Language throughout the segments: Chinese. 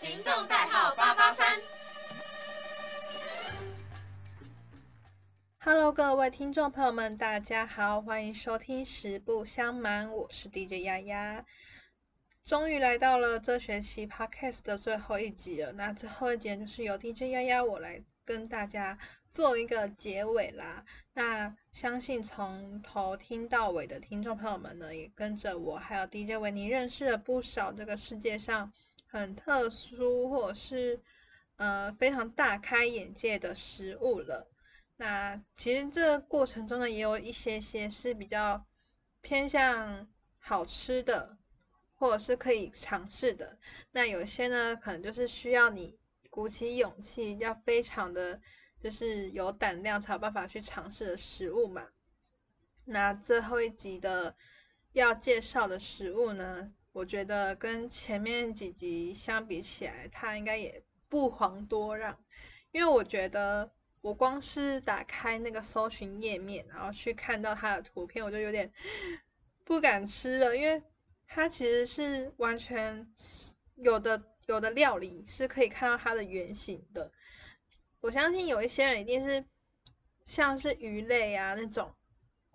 行动代号八八三。Hello，各位听众朋友们，大家好，欢迎收听《实不相瞒》，我是 DJ 丫丫。终于来到了这学期 Podcast 的最后一集了，那最后一集就是由 DJ 丫丫我来跟大家做一个结尾啦。那相信从头听到尾的听众朋友们呢，也跟着我还有 DJ 维尼认识了不少这个世界上很特殊或者是呃非常大开眼界的食物了。那其实这个过程中呢，也有一些些是比较偏向好吃的，或者是可以尝试的。那有些呢，可能就是需要你鼓起勇气，要非常的就是有胆量才有办法去尝试的食物嘛。那最后一集的要介绍的食物呢，我觉得跟前面几集相比起来，它应该也不遑多让，因为我觉得。我光是打开那个搜寻页面，然后去看到它的图片，我就有点不敢吃了，因为它其实是完全有的有的料理是可以看到它的原型的。我相信有一些人一定是像是鱼类啊那种，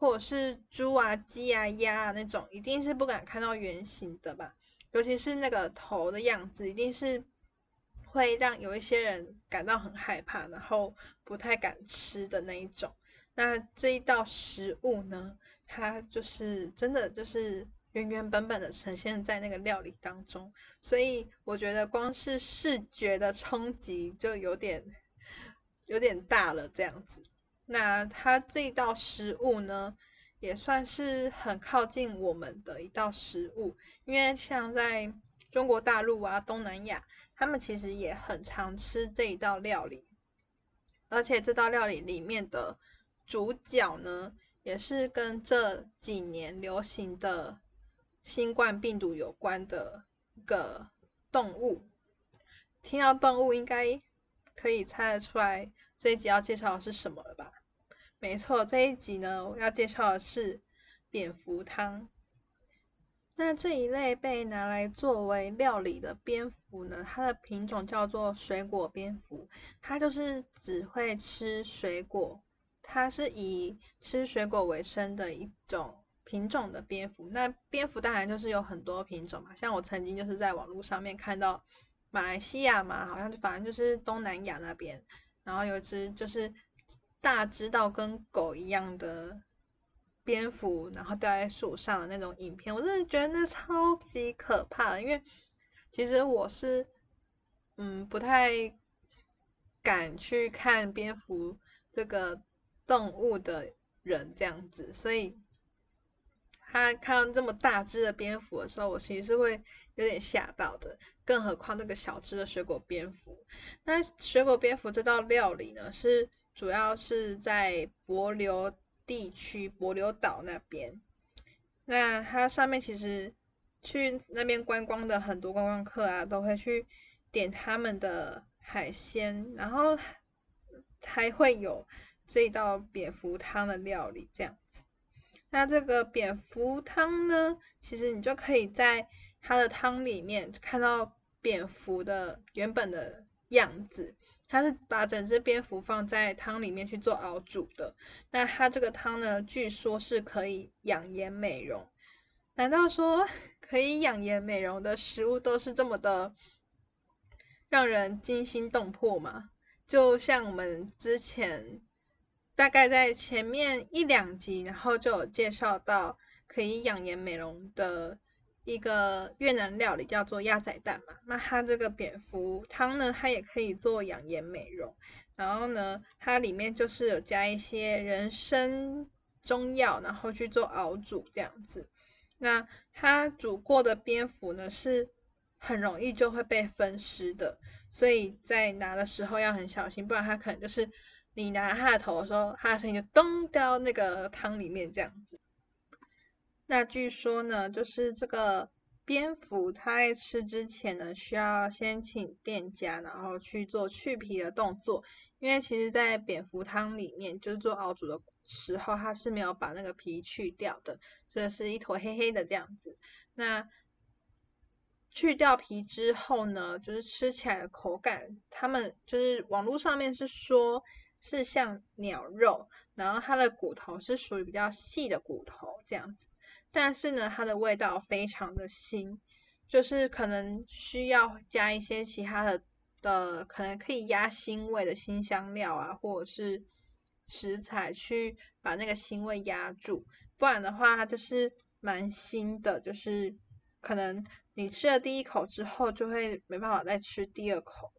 或者是猪啊、鸡啊、鸭啊那种，一定是不敢看到原形的吧？尤其是那个头的样子，一定是。会让有一些人感到很害怕，然后不太敢吃的那一种。那这一道食物呢，它就是真的就是原原本本的呈现在那个料理当中，所以我觉得光是视觉的冲击就有点有点大了这样子。那它这一道食物呢，也算是很靠近我们的一道食物，因为像在中国大陆啊、东南亚。他们其实也很常吃这一道料理，而且这道料理里面的主角呢，也是跟这几年流行的新冠病毒有关的一个动物。听到动物，应该可以猜得出来这一集要介绍的是什么了吧？没错，这一集呢，我要介绍的是蝙蝠汤。那这一类被拿来作为料理的蝙蝠呢？它的品种叫做水果蝙蝠，它就是只会吃水果，它是以吃水果为生的一种品种的蝙蝠。那蝙蝠当然就是有很多品种嘛，像我曾经就是在网络上面看到马来西亚嘛，好像就反正就是东南亚那边，然后有一只就是大只到跟狗一样的。蝙蝠然后掉在树上的那种影片，我真的觉得那超级可怕。因为其实我是嗯不太敢去看蝙蝠这个动物的人这样子，所以他看到这么大只的蝙蝠的时候，我其实是会有点吓到的。更何况那个小只的水果蝙蝠。那水果蝙蝠这道料理呢，是主要是在柏流。地区帛琉岛那边，那它上面其实去那边观光的很多观光客啊，都会去点他们的海鲜，然后还会有这一道蝙蝠汤的料理这样子。那这个蝙蝠汤呢，其实你就可以在它的汤里面看到蝙蝠的原本的样子。它是把整只蝙蝠放在汤里面去做熬煮的。那它这个汤呢，据说是可以养颜美容。难道说 可以养颜美容的食物都是这么的让人惊心动魄吗？就像我们之前大概在前面一两集，然后就有介绍到可以养颜美容的。一个越南料理叫做鸭仔蛋嘛，那它这个蝙蝠汤呢，它也可以做养颜美容。然后呢，它里面就是有加一些人参中药，然后去做熬煮这样子。那它煮过的蝙蝠呢，是很容易就会被分尸的，所以在拿的时候要很小心，不然它可能就是你拿它的头的时候，它的身体就咚掉那个汤里面这样子。那据说呢，就是这个蝙蝠，它在吃之前呢，需要先请店家，然后去做去皮的动作。因为其实，在蝙蝠汤里面，就是做熬煮的时候，它是没有把那个皮去掉的，所以是一坨黑黑的这样子。那去掉皮之后呢，就是吃起来的口感，他们就是网络上面是说是像鸟肉，然后它的骨头是属于比较细的骨头这样子，但是呢，它的味道非常的腥，就是可能需要加一些其他的的，可能可以压腥味的新香料啊，或者是食材去把那个腥味压住，不然的话它就是蛮腥的，就是可能。你吃了第一口之后，就会没办法再吃第二口。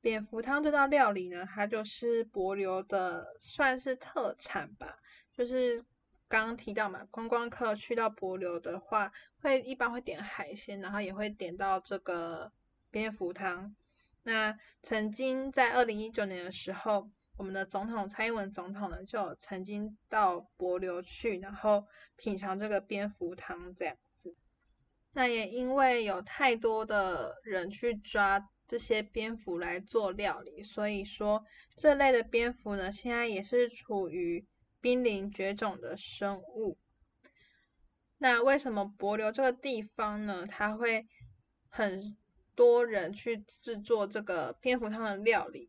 蝙蝠汤这道料理呢，它就是柏流的算是特产吧。就是刚刚提到嘛，观光客去到柏流的话，会一般会点海鲜，然后也会点到这个蝙蝠汤。那曾经在二零一九年的时候，我们的总统蔡英文总统呢，就曾经到柏流去，然后品尝这个蝙蝠汤这样。那也因为有太多的人去抓这些蝙蝠来做料理，所以说这类的蝙蝠呢，现在也是处于濒临绝种的生物。那为什么柏流这个地方呢？它会很多人去制作这个蝙蝠汤的料理？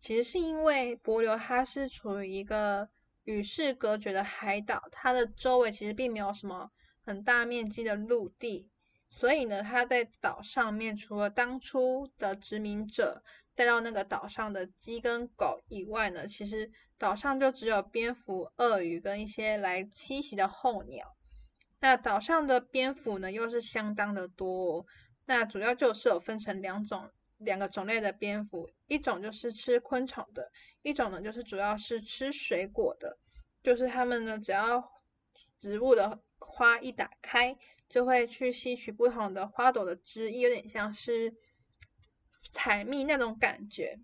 其实是因为柏流它是处于一个与世隔绝的海岛，它的周围其实并没有什么很大面积的陆地。所以呢，它在岛上面，除了当初的殖民者带到那个岛上的鸡跟狗以外呢，其实岛上就只有蝙蝠、鳄鱼跟一些来栖息的候鸟。那岛上的蝙蝠呢，又是相当的多。哦那主要就是有分成两种，两个种类的蝙蝠，一种就是吃昆虫的，一种呢就是主要是吃水果的。就是它们呢，只要植物的花一打开。就会去吸取不同的花朵的汁液，有点像是采蜜那种感觉。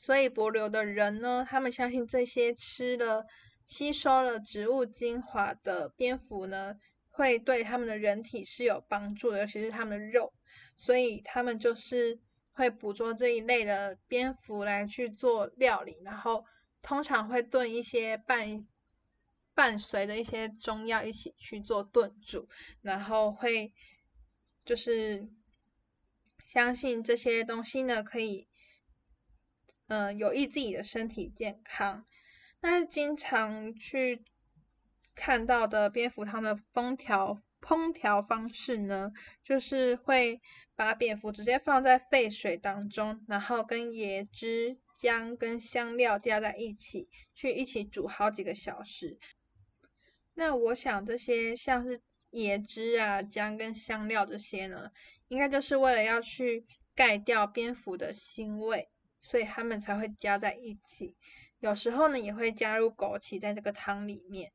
所以柏流的人呢，他们相信这些吃了、吸收了植物精华的蝙蝠呢，会对他们的人体是有帮助的，尤其是他们的肉。所以他们就是会捕捉这一类的蝙蝠来去做料理，然后通常会炖一些半。伴随着一些中药一起去做炖煮，然后会就是相信这些东西呢，可以嗯有益自己的身体健康。那经常去看到的蝙蝠汤的烹调烹调方式呢，就是会把蝙蝠直接放在沸水当中，然后跟椰汁、姜跟香料加在一起，去一起煮好几个小时。那我想这些像是椰汁啊、姜跟香料这些呢，应该就是为了要去盖掉蝙蝠的腥味，所以他们才会加在一起。有时候呢，也会加入枸杞在这个汤里面。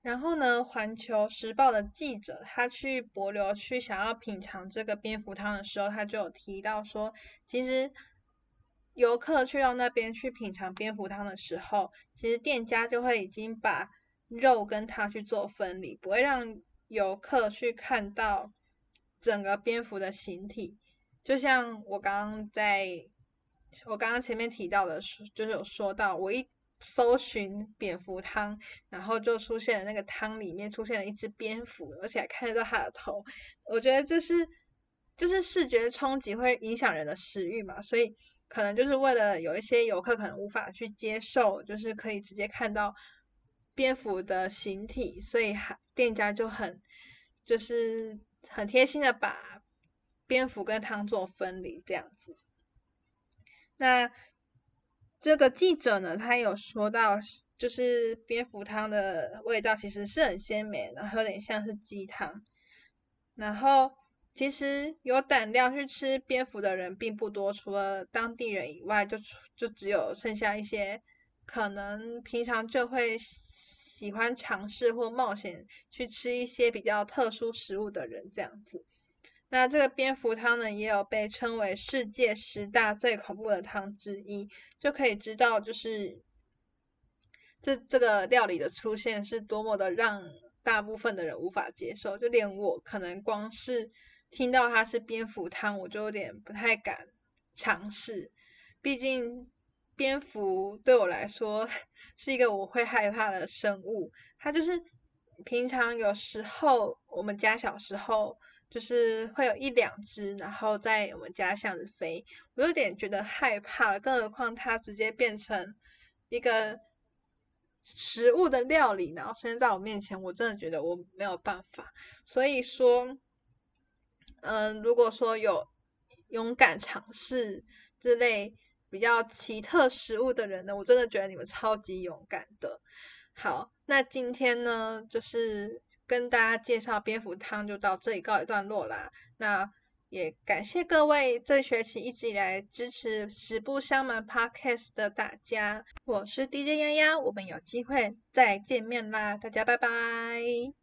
然后呢，《环球时报》的记者他去博流去想要品尝这个蝙蝠汤的时候，他就有提到说，其实游客去到那边去品尝蝙蝠汤的时候，其实店家就会已经把肉跟它去做分离，不会让游客去看到整个蝙蝠的形体。就像我刚刚在，我刚刚前面提到的，就是有说到，我一搜寻蝙蝠汤，然后就出现了那个汤里面出现了一只蝙蝠，而且还看得到它的头。我觉得这是就是视觉冲击会影响人的食欲嘛，所以可能就是为了有一些游客可能无法去接受，就是可以直接看到。蝙蝠的形体，所以店家就很就是很贴心的把蝙蝠跟汤做分离这样子。那这个记者呢，他有说到，就是蝙蝠汤的味道其实是很鲜美，然后有点像是鸡汤。然后其实有胆量去吃蝙蝠的人并不多，除了当地人以外，就就只有剩下一些可能平常就会。喜欢尝试或冒险去吃一些比较特殊食物的人，这样子。那这个蝙蝠汤呢，也有被称为世界十大最恐怖的汤之一，就可以知道，就是这这个料理的出现是多么的让大部分的人无法接受。就连我可能光是听到它是蝙蝠汤，我就有点不太敢尝试，毕竟。蝙蝠对我来说是一个我会害怕的生物，它就是平常有时候我们家小时候就是会有一两只，然后在我们家巷子飞，我有点觉得害怕了。更何况它直接变成一个食物的料理，然后出现在我面前，我真的觉得我没有办法。所以说，嗯，如果说有勇敢尝试之类比较奇特食物的人呢，我真的觉得你们超级勇敢的。好，那今天呢，就是跟大家介绍蝙蝠汤就到这里告一段落啦。那也感谢各位这学期一直以来支持十不相瞒 Podcast 的大家，我是 DJ 丫丫，我们有机会再见面啦，大家拜拜。